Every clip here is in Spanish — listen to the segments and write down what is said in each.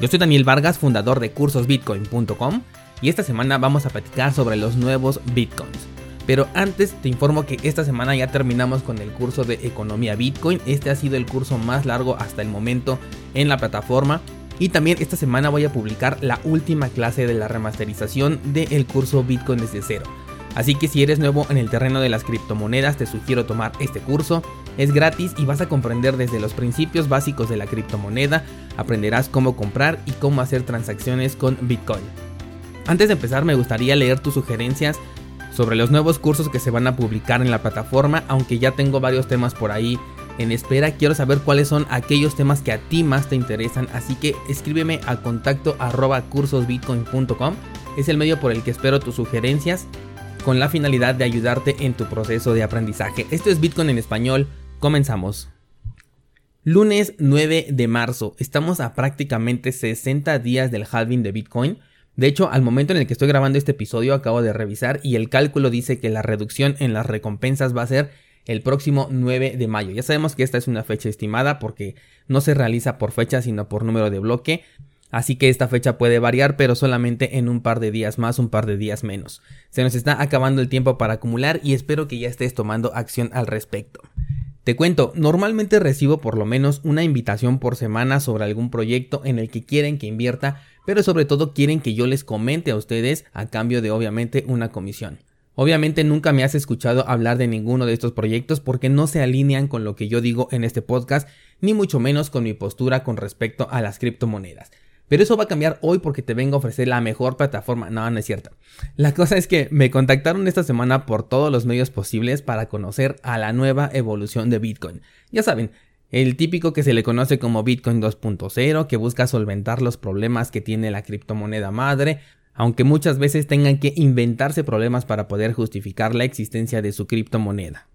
Yo soy Daniel Vargas, fundador de cursosbitcoin.com y esta semana vamos a platicar sobre los nuevos bitcoins. Pero antes te informo que esta semana ya terminamos con el curso de economía Bitcoin. Este ha sido el curso más largo hasta el momento en la plataforma. Y también esta semana voy a publicar la última clase de la remasterización del curso Bitcoin desde cero. Así que si eres nuevo en el terreno de las criptomonedas te sugiero tomar este curso. Es gratis y vas a comprender desde los principios básicos de la criptomoneda, aprenderás cómo comprar y cómo hacer transacciones con Bitcoin. Antes de empezar me gustaría leer tus sugerencias sobre los nuevos cursos que se van a publicar en la plataforma, aunque ya tengo varios temas por ahí en espera, quiero saber cuáles son aquellos temas que a ti más te interesan, así que escríbeme a contacto arroba cursosbitcoin.com, es el medio por el que espero tus sugerencias con la finalidad de ayudarte en tu proceso de aprendizaje. Esto es Bitcoin en español, comenzamos. Lunes 9 de marzo, estamos a prácticamente 60 días del halving de Bitcoin. De hecho, al momento en el que estoy grabando este episodio acabo de revisar y el cálculo dice que la reducción en las recompensas va a ser el próximo 9 de mayo. Ya sabemos que esta es una fecha estimada porque no se realiza por fecha sino por número de bloque. Así que esta fecha puede variar, pero solamente en un par de días más, un par de días menos. Se nos está acabando el tiempo para acumular y espero que ya estés tomando acción al respecto. Te cuento, normalmente recibo por lo menos una invitación por semana sobre algún proyecto en el que quieren que invierta, pero sobre todo quieren que yo les comente a ustedes a cambio de obviamente una comisión. Obviamente nunca me has escuchado hablar de ninguno de estos proyectos porque no se alinean con lo que yo digo en este podcast, ni mucho menos con mi postura con respecto a las criptomonedas. Pero eso va a cambiar hoy porque te vengo a ofrecer la mejor plataforma. No, no es cierto. La cosa es que me contactaron esta semana por todos los medios posibles para conocer a la nueva evolución de Bitcoin. Ya saben, el típico que se le conoce como Bitcoin 2.0, que busca solventar los problemas que tiene la criptomoneda madre, aunque muchas veces tengan que inventarse problemas para poder justificar la existencia de su criptomoneda.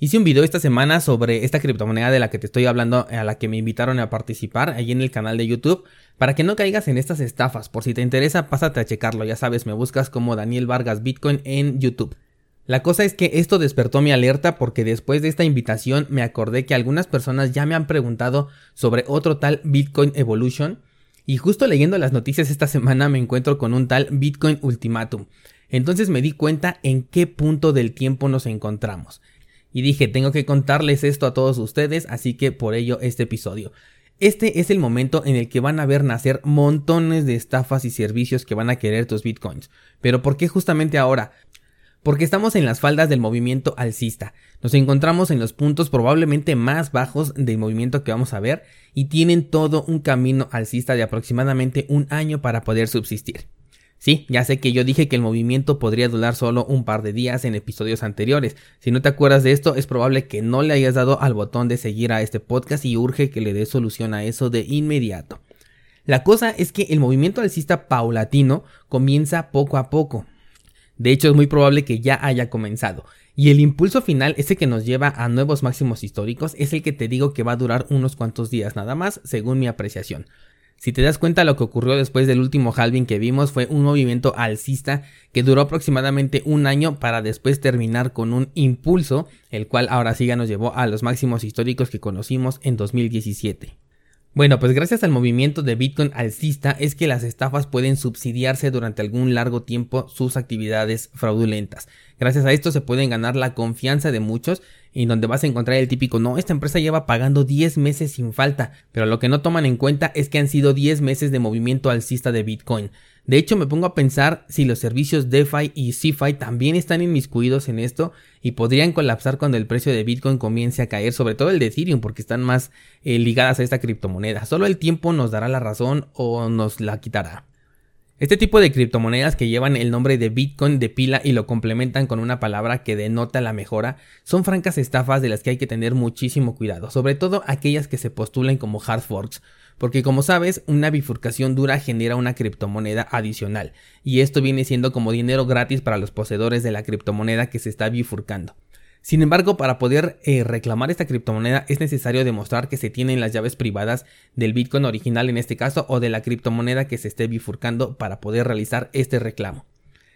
Hice un video esta semana sobre esta criptomoneda de la que te estoy hablando, a la que me invitaron a participar ahí en el canal de YouTube, para que no caigas en estas estafas. Por si te interesa, pásate a checarlo, ya sabes, me buscas como Daniel Vargas Bitcoin en YouTube. La cosa es que esto despertó mi alerta porque después de esta invitación me acordé que algunas personas ya me han preguntado sobre otro tal Bitcoin Evolution y justo leyendo las noticias esta semana me encuentro con un tal Bitcoin Ultimatum. Entonces me di cuenta en qué punto del tiempo nos encontramos y dije, tengo que contarles esto a todos ustedes, así que por ello este episodio. Este es el momento en el que van a ver nacer montones de estafas y servicios que van a querer tus bitcoins. Pero ¿por qué justamente ahora? Porque estamos en las faldas del movimiento alcista. Nos encontramos en los puntos probablemente más bajos del movimiento que vamos a ver y tienen todo un camino alcista de aproximadamente un año para poder subsistir. Sí, ya sé que yo dije que el movimiento podría durar solo un par de días en episodios anteriores. Si no te acuerdas de esto, es probable que no le hayas dado al botón de seguir a este podcast y urge que le dé solución a eso de inmediato. La cosa es que el movimiento alcista paulatino comienza poco a poco. De hecho, es muy probable que ya haya comenzado. Y el impulso final, ese que nos lleva a nuevos máximos históricos, es el que te digo que va a durar unos cuantos días nada más, según mi apreciación. Si te das cuenta lo que ocurrió después del último halving que vimos fue un movimiento alcista que duró aproximadamente un año para después terminar con un impulso, el cual ahora sí ya nos llevó a los máximos históricos que conocimos en 2017. Bueno, pues gracias al movimiento de Bitcoin alcista es que las estafas pueden subsidiarse durante algún largo tiempo sus actividades fraudulentas. Gracias a esto se pueden ganar la confianza de muchos y donde vas a encontrar el típico, no, esta empresa lleva pagando 10 meses sin falta, pero lo que no toman en cuenta es que han sido 10 meses de movimiento alcista de Bitcoin. De hecho, me pongo a pensar si los servicios DeFi y CeFi también están inmiscuidos en esto y podrían colapsar cuando el precio de Bitcoin comience a caer, sobre todo el de Ethereum, porque están más eh, ligadas a esta criptomoneda. Solo el tiempo nos dará la razón o nos la quitará. Este tipo de criptomonedas que llevan el nombre de Bitcoin de pila y lo complementan con una palabra que denota la mejora son francas estafas de las que hay que tener muchísimo cuidado, sobre todo aquellas que se postulen como hard forks, porque como sabes, una bifurcación dura genera una criptomoneda adicional, y esto viene siendo como dinero gratis para los poseedores de la criptomoneda que se está bifurcando. Sin embargo, para poder eh, reclamar esta criptomoneda es necesario demostrar que se tienen las llaves privadas del Bitcoin original en este caso o de la criptomoneda que se esté bifurcando para poder realizar este reclamo.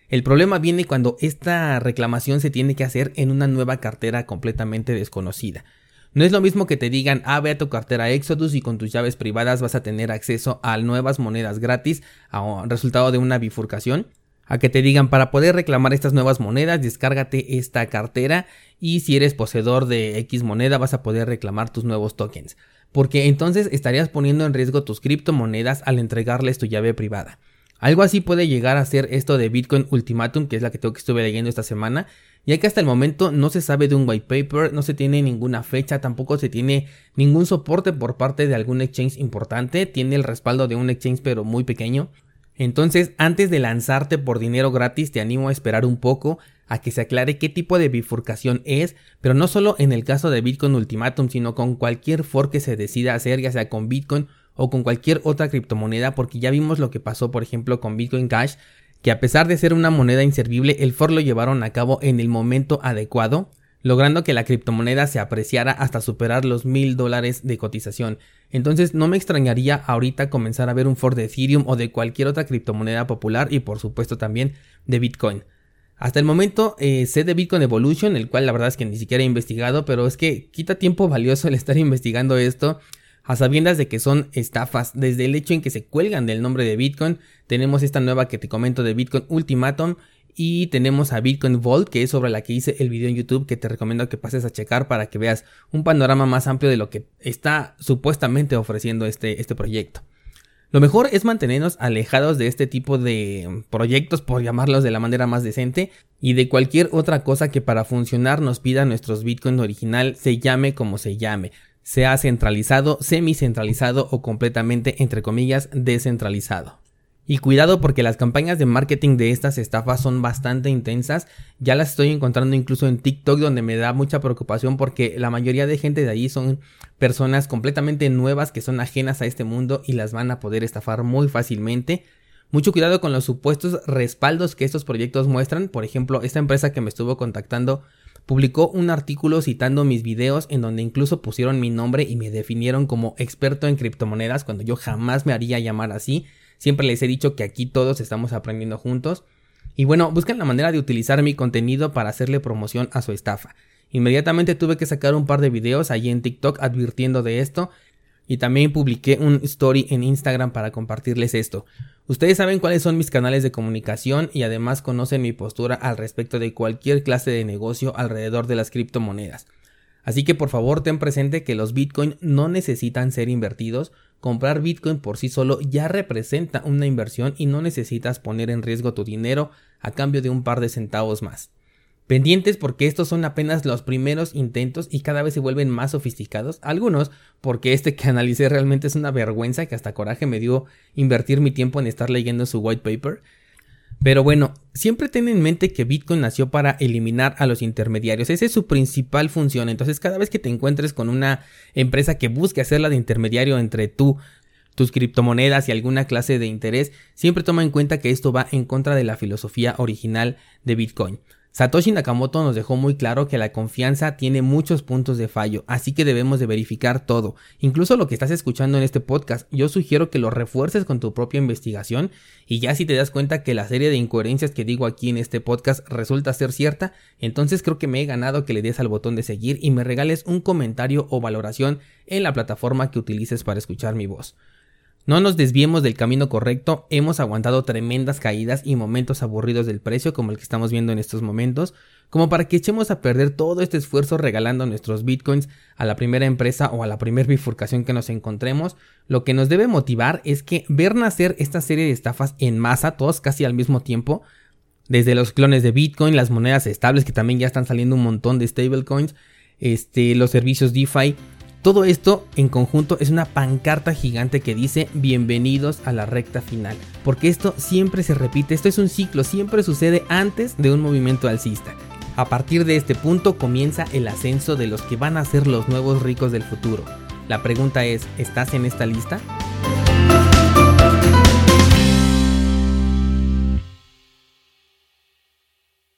El problema viene cuando esta reclamación se tiene que hacer en una nueva cartera completamente desconocida. No es lo mismo que te digan, ah, ve a tu cartera Exodus y con tus llaves privadas vas a tener acceso a nuevas monedas gratis a resultado de una bifurcación, a que te digan para poder reclamar estas nuevas monedas, descárgate esta cartera y si eres poseedor de X moneda vas a poder reclamar tus nuevos tokens. Porque entonces estarías poniendo en riesgo tus criptomonedas al entregarles tu llave privada. Algo así puede llegar a ser esto de Bitcoin Ultimatum, que es la que tengo que estuve leyendo esta semana, ya que hasta el momento no se sabe de un white paper, no se tiene ninguna fecha, tampoco se tiene ningún soporte por parte de algún exchange importante, tiene el respaldo de un exchange pero muy pequeño. Entonces, antes de lanzarte por dinero gratis, te animo a esperar un poco a que se aclare qué tipo de bifurcación es, pero no solo en el caso de Bitcoin Ultimatum, sino con cualquier fork que se decida hacer, ya sea con Bitcoin o con cualquier otra criptomoneda, porque ya vimos lo que pasó, por ejemplo, con Bitcoin Cash, que a pesar de ser una moneda inservible, el fork lo llevaron a cabo en el momento adecuado, logrando que la criptomoneda se apreciara hasta superar los mil dólares de cotización. Entonces no me extrañaría ahorita comenzar a ver un fork de Ethereum o de cualquier otra criptomoneda popular y por supuesto también de Bitcoin. Hasta el momento eh, sé de Bitcoin Evolution, el cual la verdad es que ni siquiera he investigado, pero es que quita tiempo valioso el estar investigando esto a sabiendas de que son estafas, desde el hecho en que se cuelgan del nombre de Bitcoin, tenemos esta nueva que te comento de Bitcoin Ultimatum y tenemos a Bitcoin Vault, que es sobre la que hice el video en YouTube, que te recomiendo que pases a checar para que veas un panorama más amplio de lo que está supuestamente ofreciendo este, este proyecto. Lo mejor es mantenernos alejados de este tipo de proyectos, por llamarlos de la manera más decente, y de cualquier otra cosa que para funcionar nos pida nuestros Bitcoin original, se llame como se llame, sea centralizado, semi-centralizado o completamente, entre comillas, descentralizado. Y cuidado porque las campañas de marketing de estas estafas son bastante intensas. Ya las estoy encontrando incluso en TikTok donde me da mucha preocupación porque la mayoría de gente de allí son personas completamente nuevas que son ajenas a este mundo y las van a poder estafar muy fácilmente. Mucho cuidado con los supuestos respaldos que estos proyectos muestran. Por ejemplo, esta empresa que me estuvo contactando publicó un artículo citando mis videos en donde incluso pusieron mi nombre y me definieron como experto en criptomonedas cuando yo jamás me haría llamar así. Siempre les he dicho que aquí todos estamos aprendiendo juntos. Y bueno, buscan la manera de utilizar mi contenido para hacerle promoción a su estafa. Inmediatamente tuve que sacar un par de videos allí en TikTok advirtiendo de esto y también publiqué un story en Instagram para compartirles esto. Ustedes saben cuáles son mis canales de comunicación y además conocen mi postura al respecto de cualquier clase de negocio alrededor de las criptomonedas. Así que por favor ten presente que los Bitcoin no necesitan ser invertidos, comprar Bitcoin por sí solo ya representa una inversión y no necesitas poner en riesgo tu dinero a cambio de un par de centavos más. Pendientes porque estos son apenas los primeros intentos y cada vez se vuelven más sofisticados. Algunos porque este que analicé realmente es una vergüenza que hasta coraje me dio invertir mi tiempo en estar leyendo su white paper. Pero bueno, siempre ten en mente que Bitcoin nació para eliminar a los intermediarios. Esa es su principal función. Entonces, cada vez que te encuentres con una empresa que busque hacerla de intermediario entre tú, tus criptomonedas y alguna clase de interés, siempre toma en cuenta que esto va en contra de la filosofía original de Bitcoin. Satoshi Nakamoto nos dejó muy claro que la confianza tiene muchos puntos de fallo, así que debemos de verificar todo, incluso lo que estás escuchando en este podcast. Yo sugiero que lo refuerces con tu propia investigación y ya si te das cuenta que la serie de incoherencias que digo aquí en este podcast resulta ser cierta, entonces creo que me he ganado que le des al botón de seguir y me regales un comentario o valoración en la plataforma que utilices para escuchar mi voz. No nos desviemos del camino correcto, hemos aguantado tremendas caídas y momentos aburridos del precio como el que estamos viendo en estos momentos, como para que echemos a perder todo este esfuerzo regalando nuestros bitcoins a la primera empresa o a la primera bifurcación que nos encontremos. Lo que nos debe motivar es que ver nacer esta serie de estafas en masa, todos casi al mismo tiempo, desde los clones de Bitcoin, las monedas estables que también ya están saliendo un montón de stablecoins, este, los servicios DeFi, todo esto en conjunto es una pancarta gigante que dice bienvenidos a la recta final, porque esto siempre se repite, esto es un ciclo, siempre sucede antes de un movimiento alcista. A partir de este punto comienza el ascenso de los que van a ser los nuevos ricos del futuro. La pregunta es, ¿estás en esta lista?